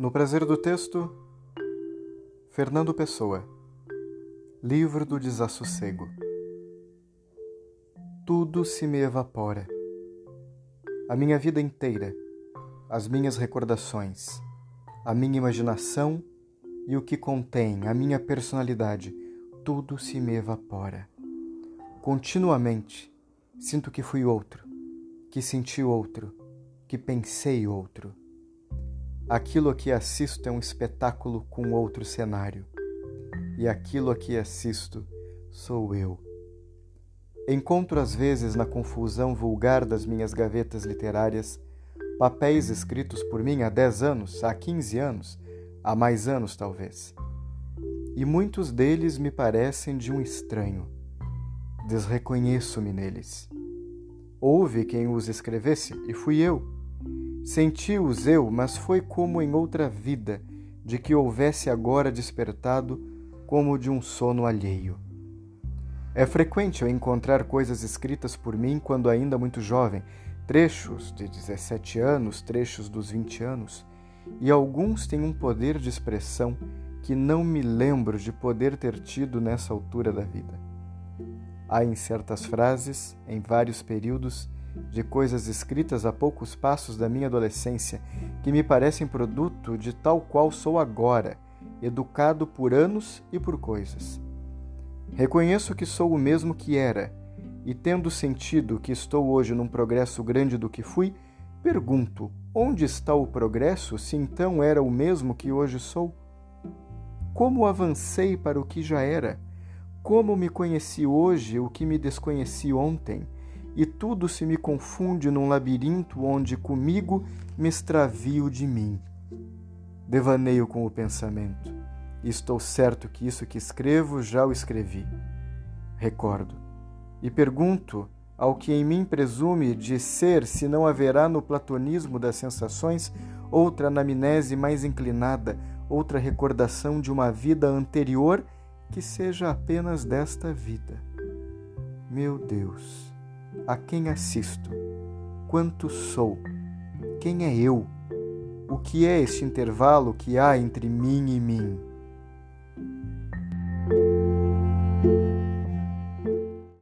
No prazer do texto, Fernando Pessoa, Livro do Desassossego. Tudo se me evapora. A minha vida inteira, as minhas recordações, a minha imaginação e o que contém, a minha personalidade, tudo se me evapora. Continuamente sinto que fui outro, que senti outro, que pensei outro Aquilo a que assisto é um espetáculo com outro cenário, e aquilo a que assisto sou eu. Encontro às vezes na confusão vulgar das minhas gavetas literárias papéis escritos por mim há 10 anos, há 15 anos, há mais anos talvez. E muitos deles me parecem de um estranho. Desreconheço-me neles. Houve quem os escrevesse e fui eu Senti-os eu, mas foi como em outra vida, de que houvesse agora despertado como de um sono alheio. É frequente eu encontrar coisas escritas por mim quando ainda muito jovem, trechos de 17 anos, trechos dos 20 anos, e alguns têm um poder de expressão que não me lembro de poder ter tido nessa altura da vida. Há em certas frases, em vários períodos, de coisas escritas a poucos passos da minha adolescência, que me parecem produto de tal qual sou agora, educado por anos e por coisas. Reconheço que sou o mesmo que era, e tendo sentido que estou hoje num progresso grande do que fui, pergunto: onde está o progresso se então era o mesmo que hoje sou? Como avancei para o que já era? Como me conheci hoje o que me desconheci ontem? E tudo se me confunde num labirinto onde comigo me extravio de mim. Devaneio com o pensamento, estou certo que isso que escrevo já o escrevi. Recordo, e pergunto ao que em mim presume de ser se não haverá no platonismo das sensações outra anamnese mais inclinada, outra recordação de uma vida anterior que seja apenas desta vida. Meu Deus! A quem assisto, quanto sou, quem é eu, o que é este intervalo que há entre mim e mim.